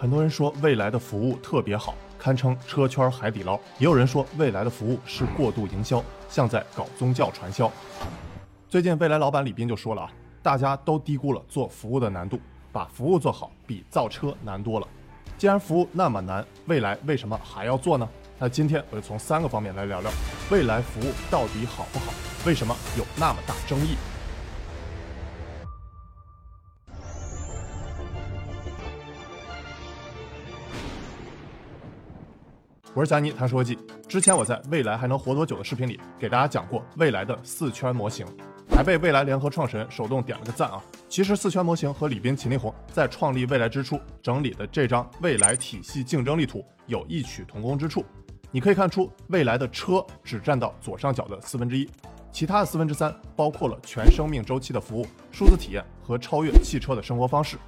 很多人说未来的服务特别好，堪称车圈海底捞；也有人说未来的服务是过度营销，像在搞宗教传销。最近未来老板李斌就说了啊，大家都低估了做服务的难度，把服务做好比造车难多了。既然服务那么难，未来为什么还要做呢？那今天我就从三个方面来聊聊未来服务到底好不好，为什么有那么大争议。我是佳妮，谈说技。之前我在未来还能活多久的视频里给大家讲过未来的四圈模型，还被未来联合创始人手动点了个赞啊。其实四圈模型和李斌、秦力宏在创立未来之初整理的这张未来体系竞争力图有异曲同工之处。你可以看出，未来的车只占到左上角的四分之一，其他的四分之三包括了全生命周期的服务、数字体验和超越汽车的生活方式，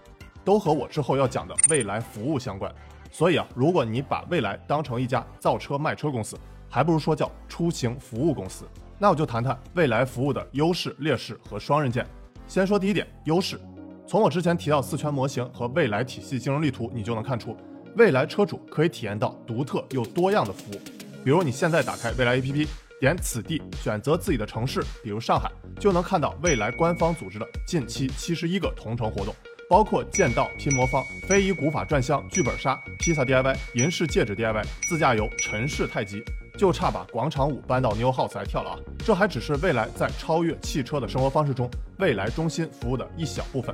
都和我之后要讲的未来服务相关。所以啊，如果你把未来当成一家造车卖车公司，还不如说叫出行服务公司。那我就谈谈未来服务的优势、劣势和双刃剑。先说第一点，优势。从我之前提到四圈模型和未来体系竞争力图，你就能看出，未来车主可以体验到独特又多样的服务。比如你现在打开未来 APP，点此地，选择自己的城市，比如上海，就能看到未来官方组织的近期七十一个同城活动。包括剑道、拼魔方、非遗古法转香、剧本杀、披萨 DIY、银饰戒指 DIY、自驾游、陈氏太极，就差把广场舞搬到 New House 来跳了啊！这还只是未来在超越汽车的生活方式中，未来中心服务的一小部分。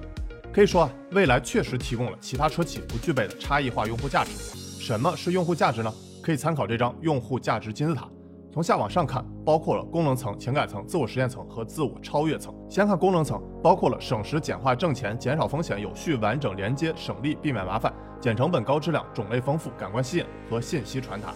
可以说啊，未来确实提供了其他车企不具备的差异化用户价值。什么是用户价值呢？可以参考这张用户价值金字塔。从下往上看，包括了功能层、情感层、自我实现层和自我超越层。先看功能层，包括了省时、简化、挣钱、减少风险、有序、完整、连接、省力、避免麻烦、减成本、高质量、种类丰富、感官吸引和信息传达。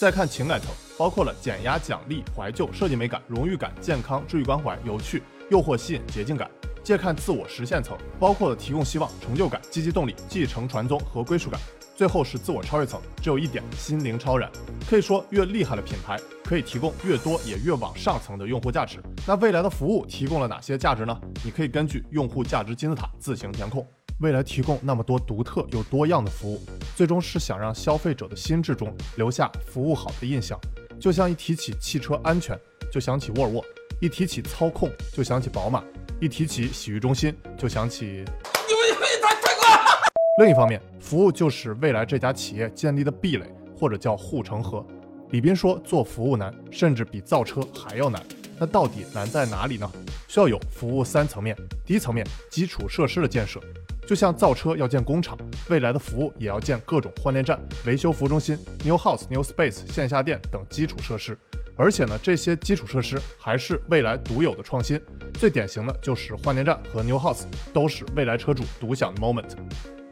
再看情感层，包括了减压、奖励、怀旧、设计美感、荣誉感、健康、治愈关怀、有趣、诱惑、吸引、捷径感。再看自我实现层，包括了提供希望、成就感、积极动力、继承传宗和归属感。最后是自我超越层，只有一点心灵超然。可以说，越厉害的品牌可以提供越多也越往上层的用户价值。那未来的服务提供了哪些价值呢？你可以根据用户价值金字塔自行填空。未来提供那么多独特又多样的服务，最终是想让消费者的心智中留下服务好的印象。就像一提起汽车安全，就想起沃尔沃；一提起操控，就想起宝马；一提起洗浴中心，就想起。另一方面，服务就是未来这家企业建立的壁垒，或者叫护城河。李斌说，做服务难，甚至比造车还要难。那到底难在哪里呢？需要有服务三层面。第一层面，基础设施的建设，就像造车要建工厂，未来的服务也要建各种换电站、维修服务中心、New House、New Space、线下店等基础设施。而且呢，这些基础设施还是未来独有的创新。最典型的就是换电站和 New House，都是未来车主独享的 moment。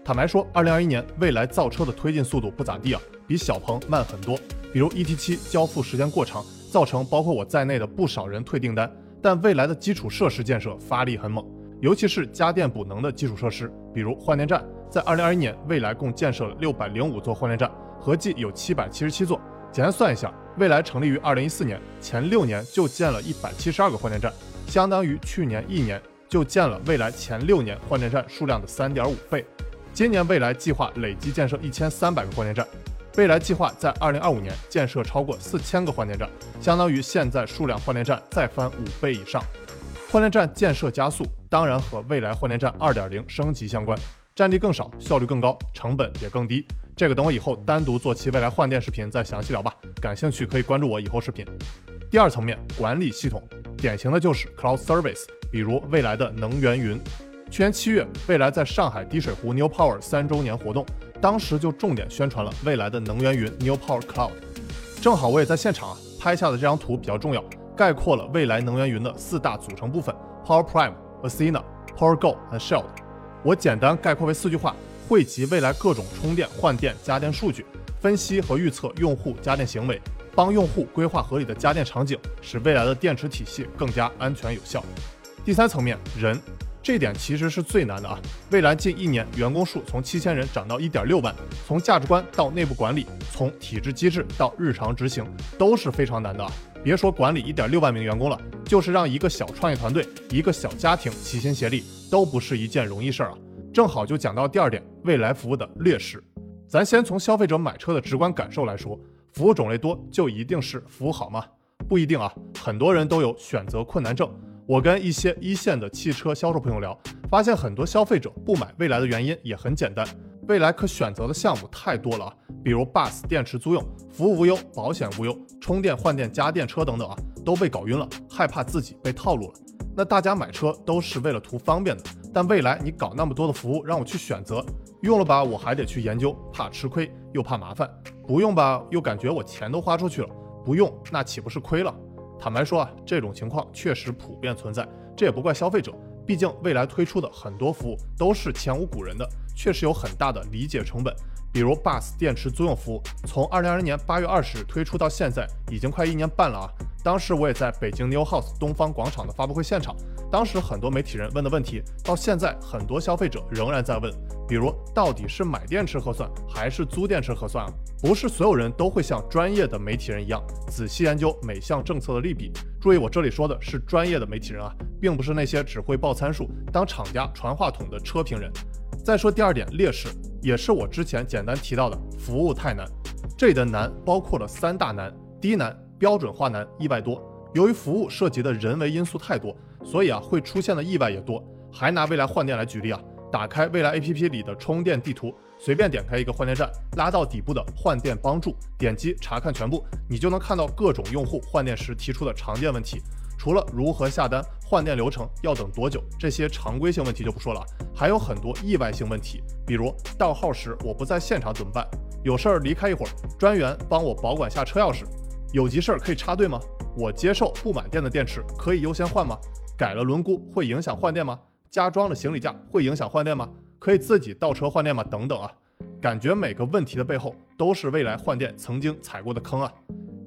坦白说，二零二一年未来造车的推进速度不咋地啊，比小鹏慢很多。比如 ET 七交付时间过长，造成包括我在内的不少人退订单。但未来的基础设施建设发力很猛，尤其是家电补能的基础设施，比如换电站，在二零二一年未来共建设了六百零五座换电站，合计有七百七十七座。简单算一下，未来成立于二零一四年，前六年就建了一百七十二个换电站，相当于去年一年就建了未来前六年换电站数量的三点五倍。今年未来计划累计建设一千三百个换电站，未来计划在二零二五年建设超过四千个换电站，相当于现在数量换电站再翻五倍以上。换电站建设加速，当然和未来换电站二点零升级相关，占地更少，效率更高，成本也更低。这个等我以后单独做期未来换电视频再详细聊吧，感兴趣可以关注我以后视频。第二层面，管理系统，典型的就是 cloud service，比如未来的能源云。去年七月，未来在上海滴水湖 New Power 三周年活动，当时就重点宣传了未来的能源云 New Power Cloud。正好我也在现场啊，拍下的这张图比较重要，概括了未来能源云的四大组成部分：Power Prime、Athena、Power Go 和 Shield。我简单概括为四句话：汇集未来各种充电、换电、家电数据，分析和预测用户家电行为，帮用户规划合理的家电场景，使未来的电池体系更加安全有效。第三层面，人。这点其实是最难的啊！未来近一年，员工数从七千人涨到一点六万，从价值观到内部管理，从体制机制到日常执行，都是非常难的啊！别说管理一点六万名员工了，就是让一个小创业团队、一个小家庭齐心协力，都不是一件容易事儿啊！正好就讲到第二点，未来服务的劣势。咱先从消费者买车的直观感受来说，服务种类多就一定是服务好吗？不一定啊，很多人都有选择困难症。我跟一些一线的汽车销售朋友聊，发现很多消费者不买蔚来的原因也很简单，蔚来可选择的项目太多了啊，比如 bus 电池租用、服务无忧、保险无忧、充电换电家电车等等啊，都被搞晕了，害怕自己被套路了。那大家买车都是为了图方便的，但未来你搞那么多的服务让我去选择，用了吧我还得去研究，怕吃亏又怕麻烦；不用吧又感觉我钱都花出去了，不用那岂不是亏了？坦白说啊，这种情况确实普遍存在，这也不怪消费者，毕竟未来推出的很多服务都是前无古人的，确实有很大的理解成本。比如 bus 电池租用服务，从二零二零年八月二十日推出到现在，已经快一年半了啊。当时我也在北京 New House 东方广场的发布会现场，当时很多媒体人问的问题，到现在很多消费者仍然在问，比如到底是买电池合算还是租电池合算啊？不是所有人都会像专业的媒体人一样仔细研究每项政策的利弊。注意，我这里说的是专业的媒体人啊，并不是那些只会报参数、当厂家传话筒的车评人。再说第二点劣势，也是我之前简单提到的，服务太难。这里的难包括了三大难：第一难、标准化难、意外多。由于服务涉及的人为因素太多，所以啊会出现的意外也多。还拿未来换电来举例啊，打开未来 APP 里的充电地图，随便点开一个换电站，拉到底部的换电帮助，点击查看全部，你就能看到各种用户换电时提出的常见问题。除了如何下单、换电流程要等多久这些常规性问题就不说了，还有很多意外性问题，比如到号时我不在现场怎么办？有事儿离开一会儿，专员帮我保管下车钥匙。有急事儿可以插队吗？我接受不满电的电池可以优先换吗？改了轮毂会影响换电吗？加装了行李架会影响换电吗？可以自己倒车换电吗？等等啊，感觉每个问题的背后都是未来换电曾经踩过的坑啊。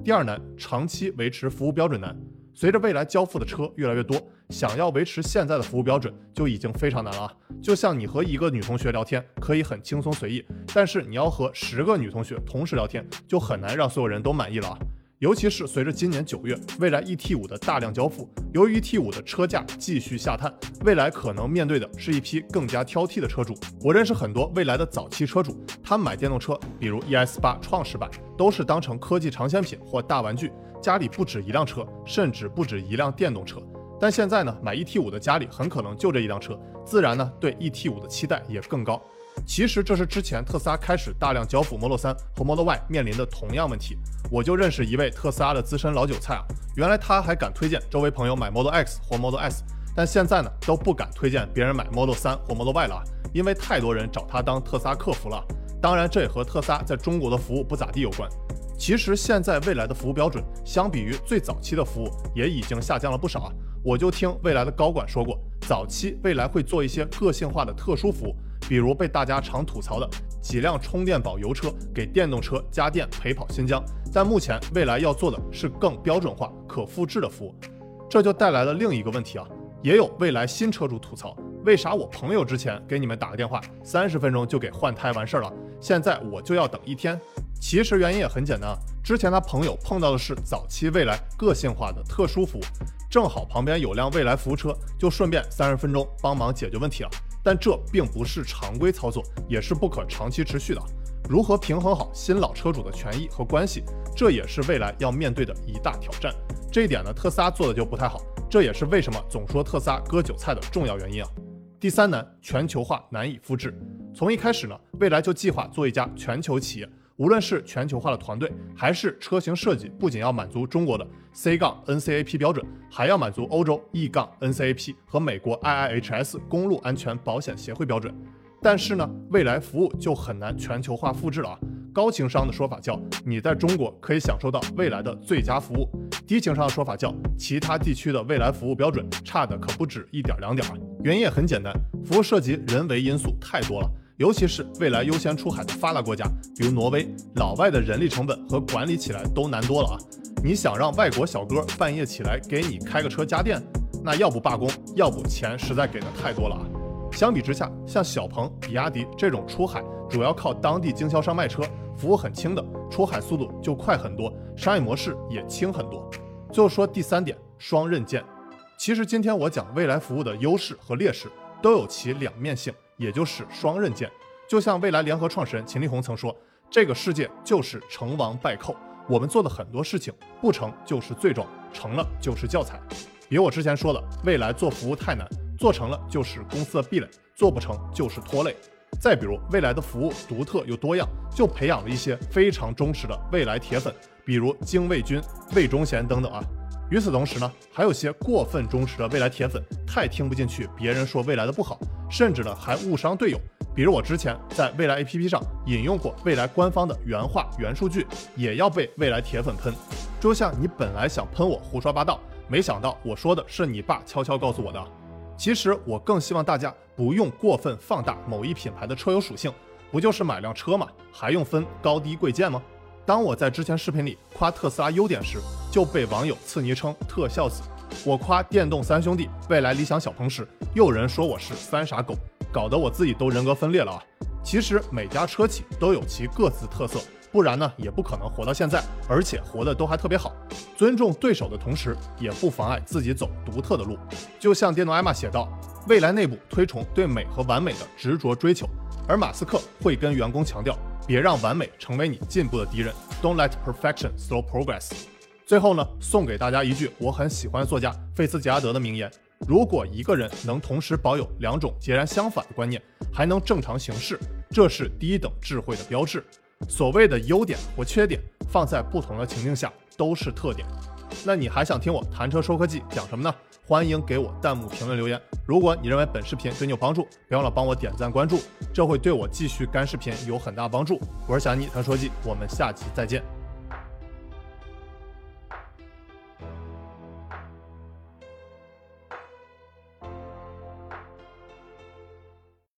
第二难，长期维持服务标准难。随着未来交付的车越来越多，想要维持现在的服务标准就已经非常难了啊。就像你和一个女同学聊天可以很轻松随意，但是你要和十个女同学同时聊天，就很难让所有人都满意了啊。尤其是随着今年九月未来 ET 五的大量交付，由于 ET 五的车价继续下探，未来可能面对的是一批更加挑剔的车主。我认识很多未来的早期车主，他们买电动车，比如 ES 八创始版，都是当成科技尝鲜品或大玩具。家里不止一辆车，甚至不止一辆电动车。但现在呢，买 ET 五的家里很可能就这一辆车，自然呢对 ET 五的期待也更高。其实这是之前特斯拉开始大量交付 Model 3和 Model Y 面临的同样问题。我就认识一位特斯拉的资深老韭菜啊，原来他还敢推荐周围朋友买 Model X 或 Model S，但现在呢都不敢推荐别人买 Model 3或 Model Y 了，因为太多人找他当特斯拉客服了。当然，这也和特斯拉在中国的服务不咋地有关。其实现在未来的服务标准，相比于最早期的服务，也已经下降了不少啊。我就听未来的高管说过，早期未来会做一些个性化的特殊服务，比如被大家常吐槽的几辆充电宝油车给电动车加电陪跑新疆。但目前未来要做的是更标准化、可复制的服务，这就带来了另一个问题啊。也有未来新车主吐槽，为啥我朋友之前给你们打个电话，三十分钟就给换胎完事儿了，现在我就要等一天？其实原因也很简单啊，之前他朋友碰到的是早期未来个性化的特殊服务，正好旁边有辆未来服务车，就顺便三十分钟帮忙解决问题了。但这并不是常规操作，也是不可长期持续的。如何平衡好新老车主的权益和关系，这也是未来要面对的一大挑战。这一点呢，特斯拉做的就不太好，这也是为什么总说特斯拉割韭菜的重要原因啊。第三难，全球化难以复制。从一开始呢，未来就计划做一家全球企业。无论是全球化的团队，还是车型设计，不仅要满足中国的 C 杠 NCAP 标准，还要满足欧洲 E 杠 NCAP 和美国 IIHS 公路安全保险协会标准。但是呢，未来服务就很难全球化复制了啊。高情商的说法叫你在中国可以享受到未来的最佳服务，低情商的说法叫其他地区的未来服务标准差的可不止一点两点啊。原因也很简单，服务涉及人为因素太多了。尤其是未来优先出海的发达国家，比如挪威，老外的人力成本和管理起来都难多了啊！你想让外国小哥半夜起来给你开个车加电，那要不罢工，要不钱实在给的太多了啊！相比之下，像小鹏、比亚迪这种出海主要靠当地经销商卖车，服务很轻的，出海速度就快很多，商业模式也轻很多。最后说第三点，双刃剑。其实今天我讲未来服务的优势和劣势，都有其两面性。也就是双刃剑，就像未来联合创始人秦力红曾说：“这个世界就是成王败寇，我们做的很多事情不成就是罪状，成了就是教材。”比如我之前说的，未来做服务太难，做成了就是公司的壁垒，做不成就是拖累。再比如未来的服务独特又多样，就培养了一些非常忠实的未来铁粉，比如精卫军、魏忠贤等等啊。与此同时呢，还有些过分忠实的未来铁粉，太听不进去别人说未来的不好，甚至呢还误伤队友。比如我之前在未来 APP 上引用过未来官方的原话原数据，也要被未来铁粉喷。就像你本来想喷我胡说八道，没想到我说的是你爸悄悄告诉我的。其实我更希望大家不用过分放大某一品牌的车友属性，不就是买辆车吗？还用分高低贵贱吗？当我在之前视频里夸特斯拉优点时，就被网友赐昵称“特效子”；我夸电动三兄弟未来理想小鹏时，又有人说我是三傻狗，搞得我自己都人格分裂了啊！其实每家车企都有其各自特色，不然呢也不可能活到现在，而且活得都还特别好。尊重对手的同时，也不妨碍自己走独特的路。就像电动艾玛写道：“未来内部推崇对美和完美的执着追求，而马斯克会跟员工强调。”别让完美成为你进步的敌人。Don't let perfection slow progress。最后呢，送给大家一句我很喜欢作家费茨杰拉德的名言：如果一个人能同时保有两种截然相反的观念，还能正常行事，这是低等智慧的标志。所谓的优点或缺点，放在不同的情境下都是特点。那你还想听我谈车说科技讲什么呢？欢迎给我弹幕评论留言。如果你认为本视频对你有帮助，别忘了帮我点赞关注，这会对我继续干视频有很大帮助。我是小安妮谈说技，我们下期再见。